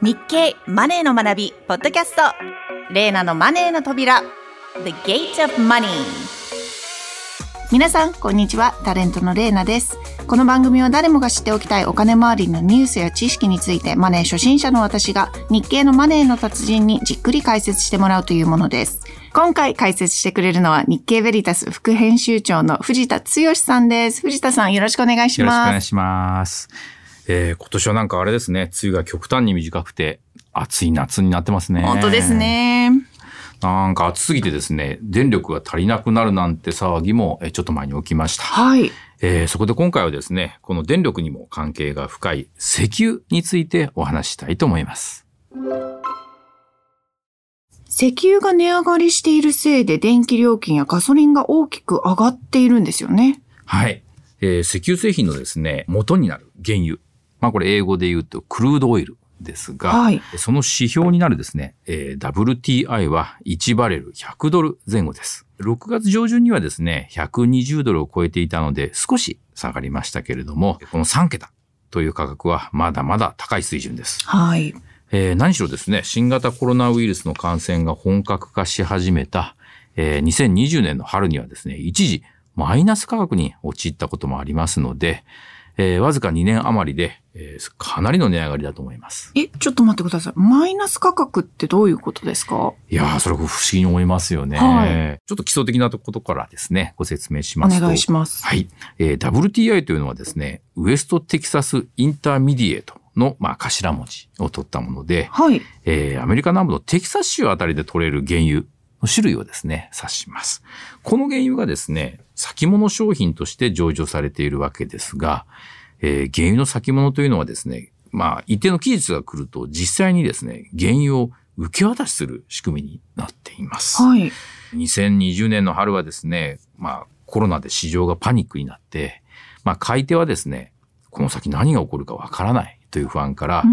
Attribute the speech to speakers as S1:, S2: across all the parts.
S1: 日経マネーの学びポッドキャスト。レーナのマネーの扉。The Gate of Money 皆さんこんにちは。タレントのレーナです。この番組は誰もが知っておきたいお金周りのニュースや知識についてマネー初心者の私が日経のマネーの達人にじっくり解説してもらうというものです。今回解説してくれるのは日経ベリタス副編集長の藤田剛さんです。藤田さんよろしくお願いします。
S2: よろしくお願いします。えー、今年はなんかあれですね、梅雨が極端に短くて、暑い夏になってますね。
S1: 本当ですね。
S2: なんか暑すぎてですね、電力が足りなくなるなんて騒ぎもちょっと前に起きました。
S1: はい。
S2: えー、そこで今回はですね、この電力にも関係が深い石油についてお話したいと思います。
S1: 石油が値上がりしているせいで電気料金やガソリンが大きく上がっているんですよね。
S2: はい。えー、石油製品のですね、元になる原油。まあこれ英語で言うとクルードオイルですが、はい、その指標になるですね、えー、WTI は1バレル100ドル前後です。6月上旬にはですね、120ドルを超えていたので少し下がりましたけれども、この3桁という価格はまだまだ高い水準です。
S1: はい。
S2: えー、何しろですね、新型コロナウイルスの感染が本格化し始めた、えー、2020年の春にはですね、一時マイナス価格に陥ったこともありますので、えー、わずか2年余りで、えー、かなりの値上がりだと思います。
S1: え、ちょっと待ってください。マイナス価格ってどういうことですか？
S2: いやー、それ不思議に思いますよね。はい、ちょっと基礎的なことからですね、ご説明します
S1: と。お願いします。
S2: はい。えー、WTI というのはですね、ウエストテキサスインターミディエートの、まあ、頭文字を取ったもので、
S1: はい。
S2: えー、アメリカ南部のテキサス州あたりで取れる原油の種類をですね、指します。この原油がですね、先物商品として上場されているわけですが、えー、原油の先物というのはですね、まあ、一定の期日が来ると実際にですね、原油を受け渡しする仕組みになっています。
S1: はい。
S2: 2020年の春はですね、まあ、コロナで市場がパニックになって、まあ、買い手はですね、この先何が起こるかわからないという不安から、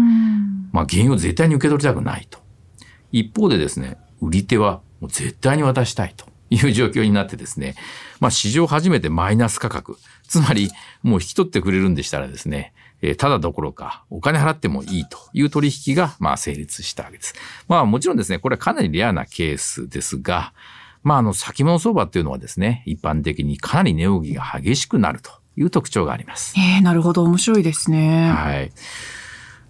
S2: まあ、原油を絶対に受け取りたくないと。一方でですね、売り手はもう絶対に渡したいという状況になってですね、まあ、史上初めてマイナス価格、つまり、もう引き取ってくれるんでしたらですね、えー、ただどころか、お金払ってもいいという取引が、まあ、成立したわけです。まあ、もちろんですね、これはかなりレアなケースですが、まあ、あの、先物相場っていうのはですね、一般的にかなり値動きが激しくなるという特徴があります。
S1: ええー、なるほど、面白いですね。
S2: はい。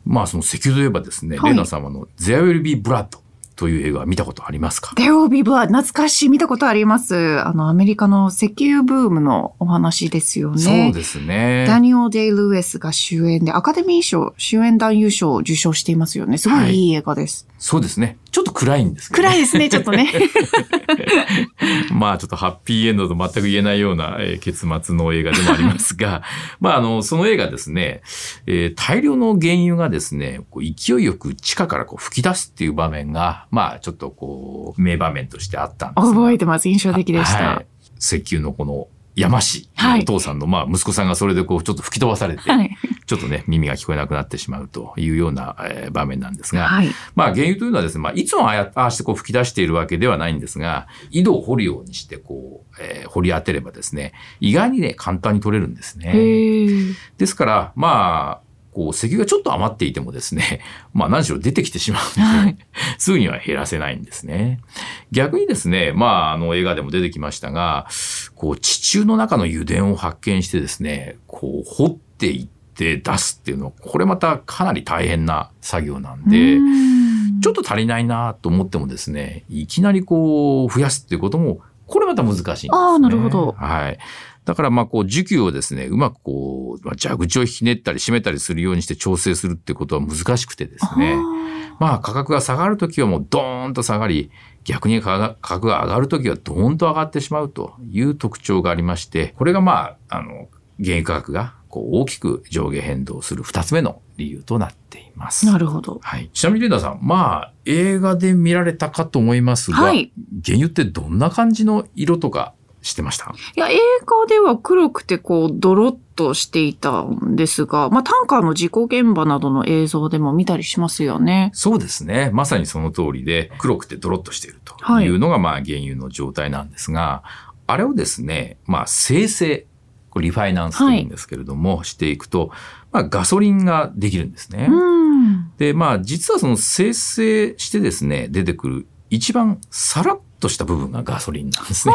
S2: まあ、その石油といえばですね、はい、レナ様の There Will Be Blood という映画見たことありますか？
S1: デオビブは懐かしい見たことあります。あの、アメリカの石油ブームのお話ですよね。
S2: そうですね。
S1: ダニオ・デイ・ルエスが主演で、アカデミー賞、主演男優賞を受賞していますよね。すごいいい映画です。
S2: はい、そうですね。ちょっと暗いんです
S1: けど、ね、暗いですね、ちょっとね。
S2: まあちょっとハッピーエンドと全く言えないような、え結末の映画でもありますが、まああの、その映画ですね、えー、大量の原油がですね、こう勢いよく地下からこう吹き出すっていう場面が、まあちょっとこう、名場面としてあったんです
S1: 覚えてます。印象的でした。はい、
S2: 石油のこの山氏、お父さんの、まあ、息子さんがそれでこう、ちょっと吹き飛ばされて、ちょっとね、耳が聞こえなくなってしまうというような、えー、場面なんですが、はい、まあ、原油というのはですね、まあ、いつもあああしてこう吹き出しているわけではないんですが、井戸を掘るようにして、こう、えー、掘り当てればですね、意外にね、簡単に取れるんですね。ですから、まあ、こう、石油がちょっと余っていてもですね、まあ何しろ出てきてしまうので、はい、すぐには減らせないんですね。逆にですね、まああの映画でも出てきましたが、こう地中の中の油田を発見してですね、こう掘っていって出すっていうのは、これまたかなり大変な作業なんで、ちょっと足りないなと思ってもですね、いきなりこう増やすっていうことも、これまた難しいんですね。あ
S1: あ、なるほど。
S2: はい。だからまあこう需給をですね、うまくこう、蛇口をひねったり締めたりするようにして調整するってことは難しくてですね。まあ価格が下がるときはもうドーンと下がり、逆に価格が上がるときはドーンと上がってしまうという特徴がありまして、これがまあ、あの、原油価格がこう大きく上下変動する二つ目の理由となっています。
S1: なるほど。
S2: はい。ちなみにレンダさん、まあ、映画で見られたかと思いますが、はい、原油ってどんな感じの色とかしてました
S1: いや、映画では黒くてこう、ドロッとしていたんですが、まあ、タンカーの事故現場などの映像でも見たりしますよね。
S2: そうですね。まさにその通りで、黒くてドロッとしているというのが、まあ、原油の状態なんですが、あれをですね、まあ、生成、リファイナンスというんですけれども、はい、していくと、まあ、ガソリンができるんですね。で、まあ、実はその生成してですね、出てくる一番さらっとした部分がガソリンなんですね。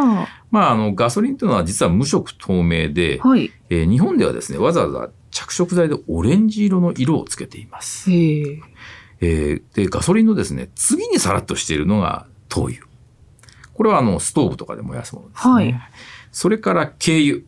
S2: まあ、あの、ガソリンというのは実は無色透明で、はい、えー、日本ではですね、わざわざ着色剤でオレンジ色の色をつけています。えー、で、ガソリンのですね、次にさらっとしているのが灯油。これはあの、ストーブとかで燃やすものですね。はい、それから軽油。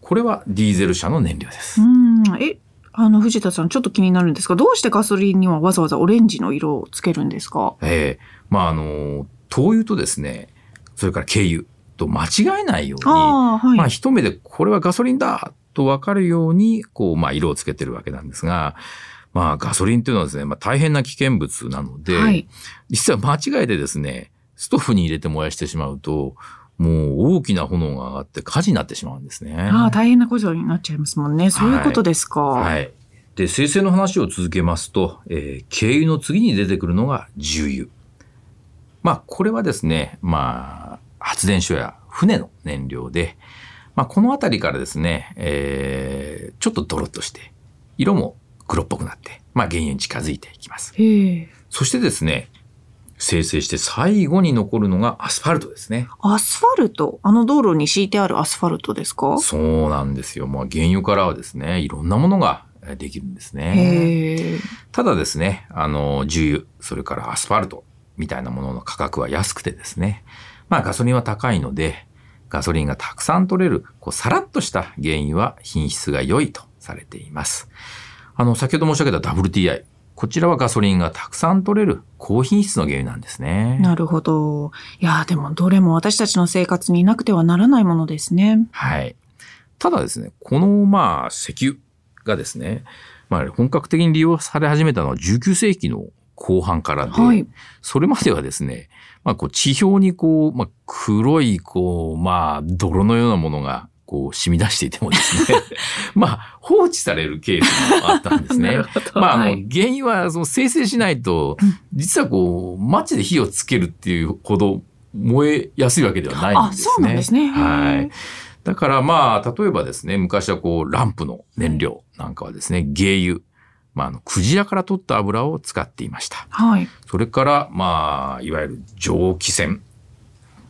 S2: これはディーゼル車の燃料です。う
S1: ん。え、あの、藤田さん、ちょっと気になるんですが、どうしてガソリンにはわざわざオレンジの色をつけるんですか？
S2: ええー、まあ、あの、灯油とですね、それから軽油と間違えないように、あはい、まあ、一目でこれはガソリンだとわかるように、こう、まあ、色をつけてるわけなんですが、まあ、ガソリンっていうのはですね、まあ、大変な危険物なので、はい、実は間違えてですね、ストーブに入れて燃やしてしまうと、もう大きな炎が上がって火事になってしまうんですね。
S1: ああ、大変なことになっちゃいますもんね。そういうことですか。はい。はい、
S2: で、生成の話を続けますと、えー、軽油の次に出てくるのが重油。まあ、これはですね、まあ、発電所や船の燃料で、まあ、この辺りからですね、えー、ちょっとドロッとして、色も黒っぽくなって、まあ、原油に近づいていきます。そしてですね、生成して最後に残るのがアスファルトですね。
S1: アスファルト？あの道路に敷いてあるアスファルトですか？
S2: そうなんですよ。まあ、原油からはですね、いろんなものができるんですね。ただですね、あの、重油、それからアスファルトみたいなものの価格は安くてですね、まあガソリンは高いので、ガソリンがたくさん取れる、こう、さらっとした原油は品質が良いとされています。あの、先ほど申し上げた WTI。こちらはガソリンがたくさん取れる高品質の原油なんですね。
S1: なるほど。いや、でもどれも私たちの生活になくてはならないものですね。
S2: はい。ただですね、このまあ石油がですね、まあ本格的に利用され始めたのは19世紀の後半からで、はい、それまではですね、まあ、こう地表にこう、まあ、黒い、こう、まあ、泥のようなものが、こう、染み出していてもですね、まあ、放置されるケースもあったんですね。まあ、あの、原因は、その、生成しないと、実はこう、マッチで火をつけるっていうほど燃えやすいわけではないんですね。
S1: そうなんですね。
S2: はい。だからまあ、例えばですね、昔はこう、ランプの燃料なんかはですね、原油。まあ、あの、クジラから取った油を使っていました。はい。それから、まあ、いわゆる蒸気船、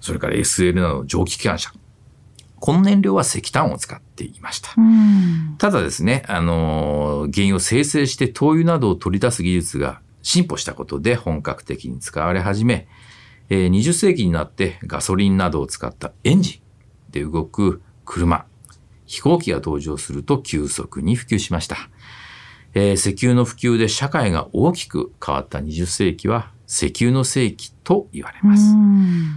S2: それから SL などの蒸気機関車。この燃料は石炭を使っていました。ただですね、あの、原油を生成して灯油などを取り出す技術が進歩したことで本格的に使われ始め、えー、20世紀になってガソリンなどを使ったエンジンで動く車、飛行機が登場すると急速に普及しました。えー、石油の普及で社会が大きく変わった20世紀は石油の世紀と言われます。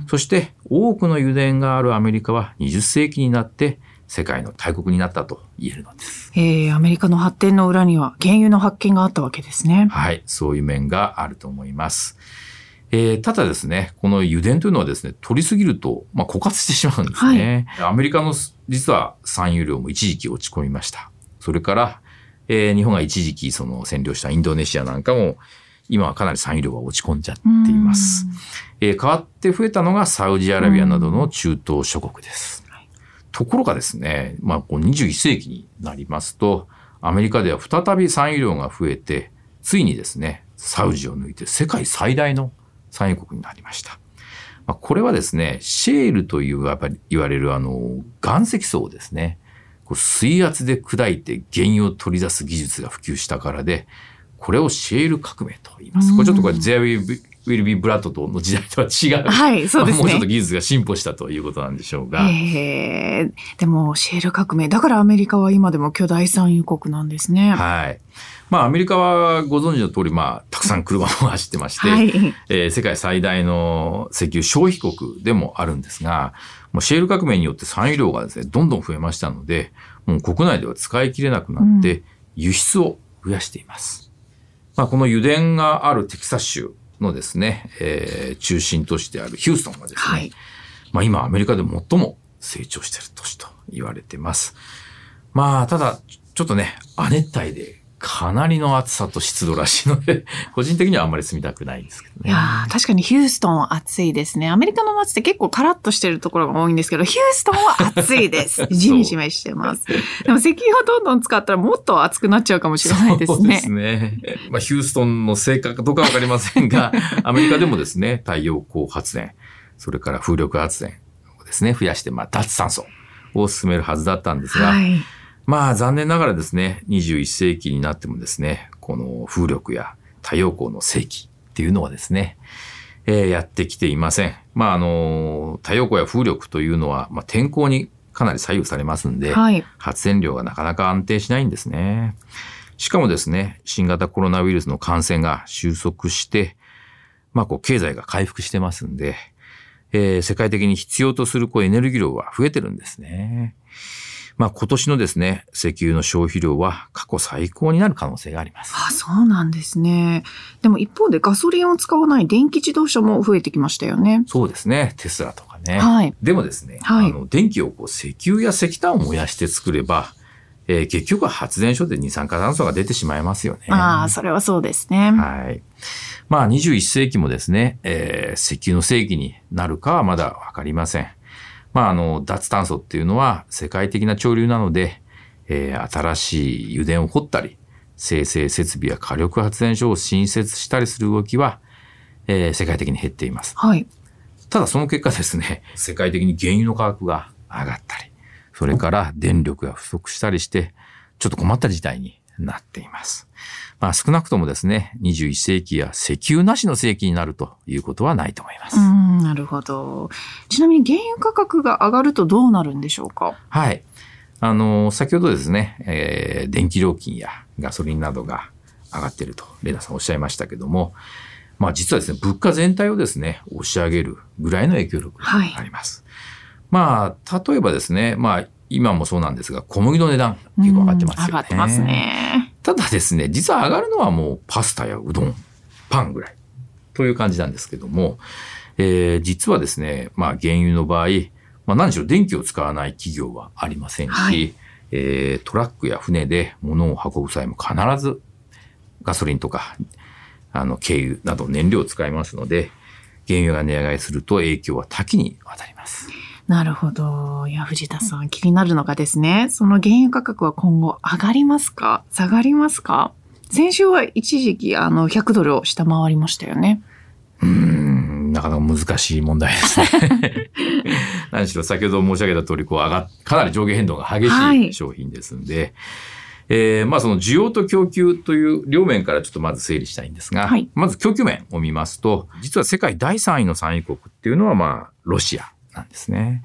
S2: そして多くの油田があるアメリカは20世紀になって世界の大国になったと言えるのです。
S1: えー、アメリカの発展の裏には原油の発見があったわけですね。
S2: はい、そういう面があると思います。えー、ただですね、この油田というのはですね、取りすぎると、まあ、枯渇してしまうんですね。はい、アメリカの実は産油量も一時期落ち込みました。それからえー、日本が一時期その占領したインドネシアなんかも、今はかなり産油量が落ち込んじゃっています。えー、代わって増えたのがサウジアラビアなどの中東諸国です。ところがですね、まあ、こう21世紀になりますと、アメリカでは再び産油量が増えて、ついにですね、サウジを抜いて世界最大の産油国になりました。まあ、これはですね、シェールというやっぱり言われるあの岩石層ですね。こう水圧で砕いて原油を取り出す技術が普及したからで、これをシェール革命と言います。これちょっとこれ There will be blood との時代とは違う。はい、そうですね。もうちょっと技術が進歩したということなんでしょうが。
S1: えでも、シェール革命。だからアメリカは今でも巨大産油国なんですね。
S2: はい。まあ、アメリカはご存知の通り、まあ、たくさん車も走ってまして、はい、えー、世界最大の石油消費国でもあるんですが、もうシェール革命によって産油量がですね、どんどん増えましたので、もう国内では使い切れなくなって、輸出を増やしています。うん、まあ、この油田があるテキサス州のですね、えー、中心都市であるヒューストンはですね、はい、まあ今アメリカで最も成長している都市と言われています。まあ、ただ、ちょっとね、亜熱帯でかなりの暑さと湿度らしいので、個人的にはあんまり住みたくないんですけどね。
S1: いや確かにヒューストンは暑いですね。アメリカの夏って結構カラッとしてるところが多いんですけど、ヒューストンは暑いです。じめじめしてます。でも石油をどんどん使ったらもっと暑くなっちゃうかもしれないですね。そう
S2: ですね。まあ、ヒューストンの性格とかわかりませんが、アメリカでもですね、太陽光発電、それから風力発電をですね、増やして、まあ、脱炭素を進めるはずだったんですが、はいまあ残念ながらですね、21世紀になってもですね、この風力や太陽光の世紀っていうのはですね、えー、やってきていません。まああの、太陽光や風力というのは、まあ、天候にかなり左右されますんで、はい、発電量がなかなか安定しないんですね。しかもですね、新型コロナウイルスの感染が収束して、まあこう経済が回復してますんで、えー、世界的に必要とするこうエネルギー量は増えてるんですね。まあ今年のですね、石油の消費量は過去最高になる可能性があります。
S1: あそうなんですね。でも一方でガソリンを使わない電気自動車も増えてきましたよね。
S2: そうですね。テスラとかね。はい。でもですね、はい、あの電気をこう石油や石炭を燃やして作れば、えー、結局は発電所で二酸化炭素が出てしまいますよね。
S1: ああ、それはそうですね。
S2: はい。まあ21世紀もですね、えー、石油の世紀になるかはまだわかりません。まあ、あの、脱炭素っていうのは世界的な潮流なので、えー、新しい油田を掘ったり、生成設備や火力発電所を新設したりする動きは、えー、世界的に減っています。はい。ただその結果ですね、世界的に原油の価格が上がったり、それから電力が不足したりして、ちょっと困った事態になっています。まあ少なくともですね、21世紀や石油なしの世紀になるということはないと思います。う
S1: ん、なるほど。ちなみに原油価格が上がるとどうなるんでしょうか？
S2: はい。あの、先ほどですね、えー、電気料金やガソリンなどが上がっていると、レナさんおっしゃいましたけども、まあ実はですね、物価全体をですね、押し上げるぐらいの影響力があります。はい、まあ、例えばですね、まあ、今もそうなんですが、小麦の値段結構上がってますよね。
S1: 上がってますね。
S2: ただですね、実は上がるのはもうパスタやうどん、パンぐらいという感じなんですけども、えー、実はですね、まあ原油の場合、まあ何しろ電気を使わない企業はありませんし、はい、えー、トラックや船で物を運ぶ際も必ずガソリンとか、あの、軽油など燃料を使いますので、原油が値上がりすると影響は多岐にわたります。
S1: なるほど。いや、藤田さん、気になるのがですね、その原油価格は今後上がりますか？下がりますか？先週は一時期、あの、100ドルを下回りましたよね。
S2: うん、なかなか難しい問題ですね。何しろ先ほど申し上げた通り、こう上がかなり上下変動が激しい商品ですんで、はい、えー、まあその需要と供給という両面からちょっとまず整理したいんですが、はい、まず供給面を見ますと、実は世界第3位の産油国っていうのはまあロシアなんですね。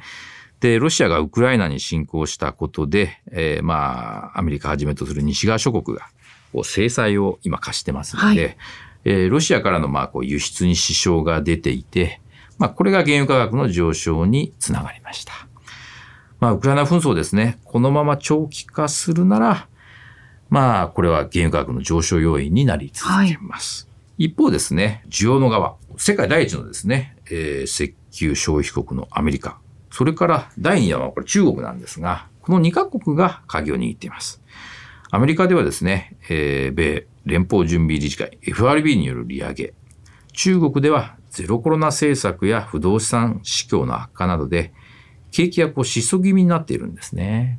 S2: で、ロシアがウクライナに侵攻したことで、えー、まあ、アメリカはじめとする西側諸国が、こう、制裁を今課してますので、はい、えー、ロシアからの、まあ、こう、輸出に支障が出ていて、まあ、これが原油価格の上昇につながりました。まあ、ウクライナ紛争ですね、このまま長期化するなら、まあ、これは原油価格の上昇要因になり続けます。はい、一方ですね、需要の側、世界第一のですね、えー、石油消費国のアメリカ、それから第2弾はこれ中国なんですが、この2カ国が鍵を握っています。アメリカではですね、えー、米連邦準備理事会 FRB による利上げ、中国ではゼロコロナ政策や不動産市況の悪化などで、景気がこう失速気味になっているんですね。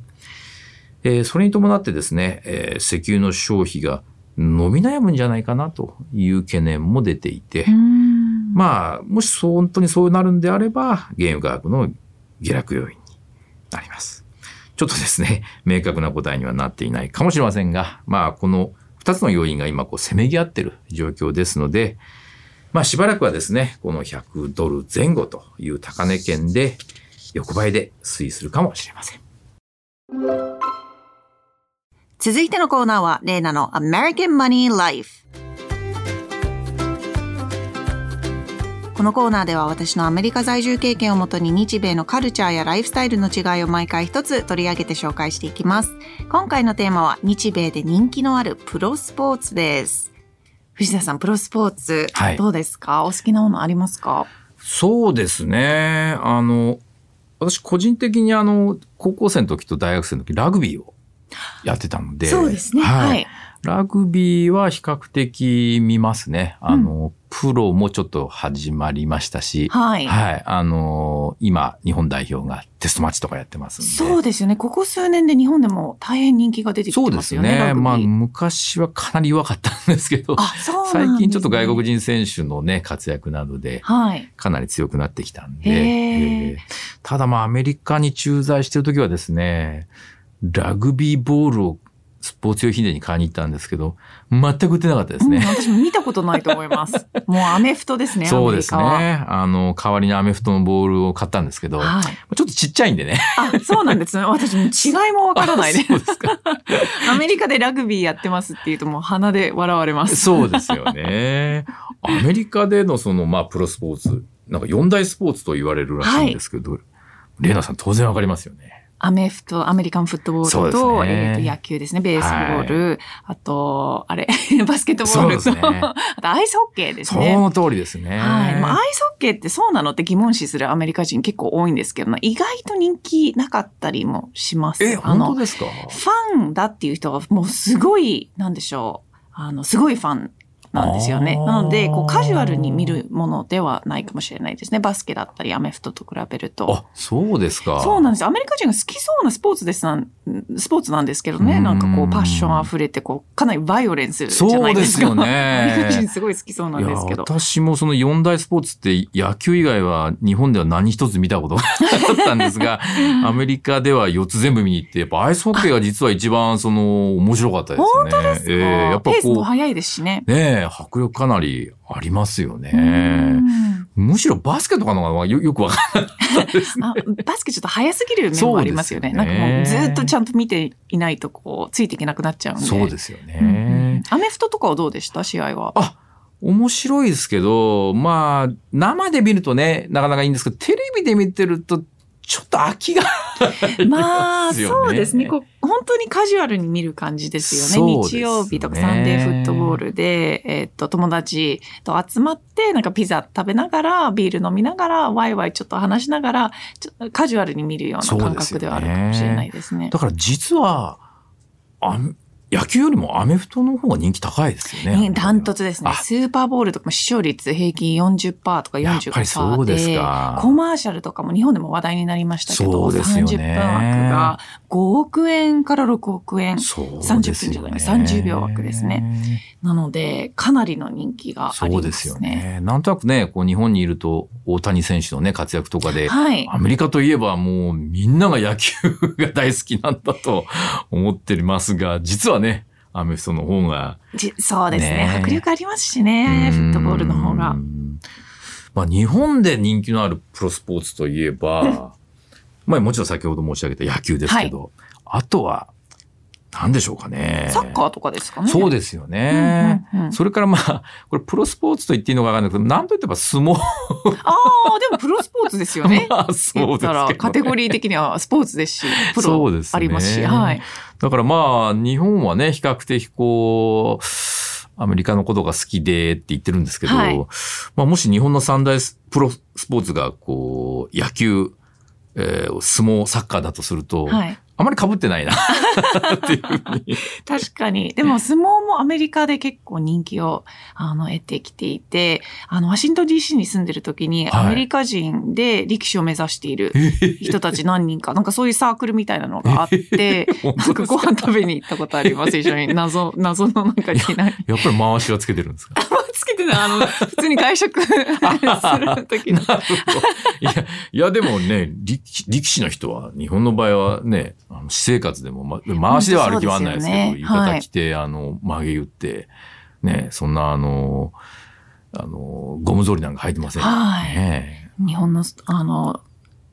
S2: えー、それに伴ってですね、えー、石油の消費が伸び悩むんじゃないかなという懸念も出ていて、まあ、もしそう本当にそうなるんであれば、原油価格の下落要因になります。ちょっとですね、明確な答えにはなっていないかもしれませんが、まあ、この2つの要因が今、こう、せめぎ合ってる状況ですので、まあ、しばらくはですね、この100ドル前後という高値圏で、横ばいで推移するかもしれません。
S1: 続いてのコーナーは、レイナの American Money Life。このコーナーでは私のアメリカ在住経験をもとに日米のカルチャーやライフスタイルの違いを毎回一つ取り上げて紹介していきます。今回のテーマは日米で人気のあるプロスポーツです。藤田さん、プロスポーツ、はい、どうですか？お好きなものありますか？
S2: そうですね。あの、私個人的にあの、高校生の時と大学生の時ラグビーをやってたので。
S1: そうですね。はい。はい、
S2: ラグビーは比較的見ますね。あの、うん、プロもちょっと始まりましたし、はい。はい。あの、今、日本代表がテストマッチとかやってますんで。
S1: そうですよね。ここ数年で日本でも大変人気が出てきてますよね。そうですね。
S2: まあ、昔はかなり弱かったんですけど、ね、最近ちょっと外国人選手のね、活躍などで、はい。かなり強くなってきたんで、えー、ただまあ、アメリカに駐在してる時はですね、ラグビーボールをスポーツ用品店に買いに行ったんですけど、全く売ってなかったですね。うん、
S1: 私も見たことないと思います。もうアメフトですね。
S2: そうですね。あの、代わりにアメフトのボールを買ったんですけど、はい、ちょっとちっちゃいんでね。
S1: あ、そうなんですね。私も違いもわからないで。そうですか。アメリカでラグビーやってますっていうともう鼻で笑われます。
S2: そうですよね。アメリカでのその、まあ、プロスポーツ、なんか四大スポーツと言われるらしいんですけど、はい、レーナさん当然わかりますよね。
S1: アメフト、アメリカンフットボールと、ね、えー、と野球ですね、ベースボール、はい、あと、あれ、バスケットボールと、ね、あとアイスホッケーですね。
S2: その通りですね。
S1: はい。まあ、アイスホッケーってそうなのって疑問視するアメリカ人結構多いんですけど、意外と人気なかったりもします。
S2: え、本当ですか？
S1: ファンだっていう人はもうすごい、なんでしょう。あの、すごいファンなんですよね。なので、こうカジュアルに見るものではないかもしれないですね。バスケだったりアメフトと比べると。
S2: あ、そうですか。
S1: そうなんです。アメリカ人が好きそうなスポーツですなん、スポーツなんですけどね。なんかこうパッション溢れて、こう、かなりバイオレンスじゃないですか。そうですよね。人すごい好きそうなんですけど。
S2: 私もその四大スポーツって野球以外は日本では何一つ見たことが なかったんですが、アメリカでは4つ全部見に行って、やっぱアイスホッケーが実は一番その面白かったですね。
S1: 本当ですか、えー、やっぱこう。ペースも早いですしね。
S2: ね迫力かなりりありますよね。むしろバスケとかの方がよよくわかんないね
S1: バスケちょっと早すぎる面もありますよね。よねなんかもうずっとちゃんと見ていないとこう、ついていけなくなっちゃうんで。
S2: そうですよね。
S1: アメフトとかはどうでした？試合は。
S2: あ、面白いですけど、まあ、生で見るとね、なかなかいいんですけど、テレビで見てると、ちょっと飽きが
S1: まあ、そうですね。こう本当にカジュアルに見る感じですよね。ね日曜日とかサンデーフットボールで、えー、っと、友達と集まって、なんかピザ食べながら、ビール飲みながら、ワイワイちょっと話しながら、カジュアルに見るような感覚ではあるかもしれないですね。す
S2: だから実は、あ野球よりもアメフトの方が人気高いですよね。
S1: ダントツですね。スーパーボールとかも視聴率平均40%とか45%で、でコマーシャルとかも日本でも話題にななりましたけど、30分枠が5億円から6億円、30分じゃない、30秒枠ですね。なので、かなりの人気がありますね。そうですよね。
S2: なんとなくね、こう日本にいると大谷選手のね、活躍とかで、はい、アメリカといえばもうみんなが野球が大好きなんだと思ってますが、実はね、アメフトの方が、
S1: そうですね、ね、迫力ありますしね、フットボールの方が。
S2: まあ、日本で人気のあるプロスポーツといえば、まあもちろん先ほど申し上げた野球ですけど、はい、あとは何でしょうかね。
S1: サッカーとかですかね。
S2: そうですよね。うんうんうん、それからまあ、これプロスポーツと言っていいのかわかんないけど、なんといってば相撲。あ
S1: あ、でもプロスポーツですよね。
S2: まあ、そうですね。
S1: カテゴリー的にはスポーツですし、プロありますし。すね、はい。
S2: だからまあ、日本はね、比較的こう、アメリカのことが好きでって言ってるんですけど、はい、まあもし日本の三大プロスポーツがこう、野球、えー、相撲、サッカーだとすると、はい、あまり被ってないな っていうふうに。
S1: 確かに。でも相撲もアメリカで結構人気をあの得てきていて、あの、ワシントン DC に住んでる時に、アメリカ人で力士を目指している人たち何人か、なんかそういうサークルみたいなのがあって、なんかご飯食べに行ったことあります、一緒に。謎、謎のなんかいきなり。
S2: やっぱり回しはつけてるんですか？
S1: つけてない。あの、普通に外食する時の。い
S2: や、いやでもね力、力士の人は、日本の場合はね、あの私生活でも、ま、回しでは歩き回らないですけど、ね、浴衣着て、はい、あの、曲げ言って、ね、そんなあの、あの、ゴム草履なんか履いてません、はい、ね。
S1: 日本の、あの、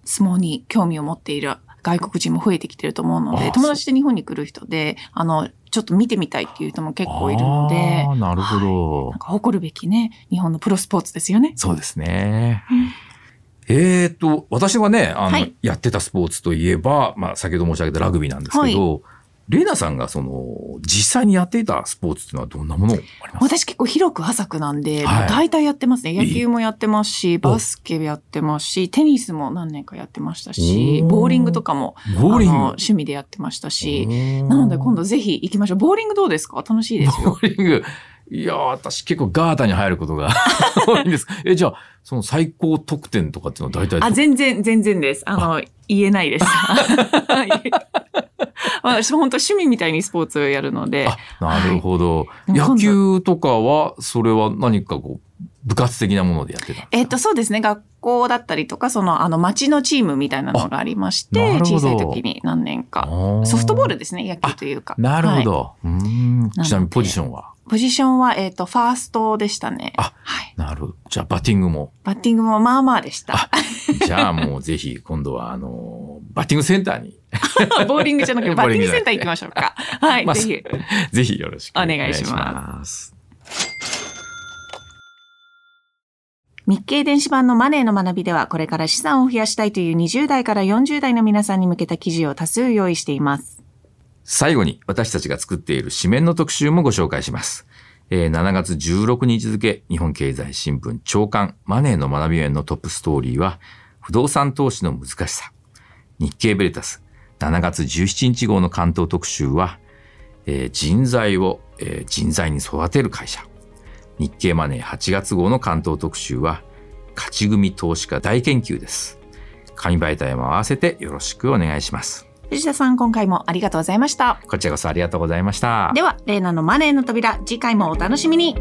S1: 相撲に興味を持っている外国人も増えてきてると思うので、友達で日本に来る人で、あの、ちょっと見てみたいっていう人も結構いるので。
S2: なるほど、
S1: はい、なんか誇るべきね、日本のプロスポーツですよね。
S2: そうですね。えっ、と、私はね、あの、はい、やってたスポーツといえば、まあ、先ほど申し上げたラグビーなんですけど、はい、レイナさんがその実際にやっていたスポーツっていうのはどんなものあります？
S1: 私結構広く浅くなんで、はい、大体やってますね。野球もやってますし、バスケやってますし、テニスも何年かやってましたし、ボーリングとかもボーリング趣味でやってましたし、なので今度ぜひ行きましょう。ボーリングどうですか？楽しいですよ。
S2: ボーリング。いや私結構ガータに入ることが 多いんです。え、じゃあ、その最高得点とかっていうのは大体
S1: あ、全然、全然です。あの、言えないです。私本当趣味みたいにスポーツをやるので。
S2: なるほど、はい、野球とかは、それは何かこう、部活的なものでやってた
S1: えっと、そうですね。学校だったりとか、その、あの、町のチームみたいなのがありまして、小さい時に何年か。ソフトボールですね、野球というか。
S2: なるほど。はい、うんちなみにポジションは？
S1: ポジションは、えっ、ー、と、ファーストでしたね。
S2: あ、はい。なるほど。じゃあ、バッティングも。
S1: バッティングもまあまあでした。
S2: じゃあ、もうぜひ、今度は、あの、バッティングセンターに。
S1: ボーリングじゃなくて、バッティングセンター行きましょうか。はい、まあ、ぜひ。
S2: ぜひよろしく
S1: お願いします。日経電子版のマネーの学びでは、これから資産を増やしたいという20代から40代の皆さんに向けた記事を多数用意しています。
S2: 最後に私たちが作っている紙面の特集もご紹介します。えー、7月16日付、日本経済新聞長官マネーの学び園のトップストーリーは、不動産投資の難しさ。日経ベレタス7月17日号の関東特集は、えー、人材を、えー、人材に育てる会社。日経マネー8月号の関東特集は、勝ち組投資家大研究です。紙媒体も合わせてよろしくお願いします。
S1: 藤田さん、今回もありがとうございました。
S2: こちらこそありがとうございました。
S1: では、レーナのマネーの扉、次回もお楽しみに。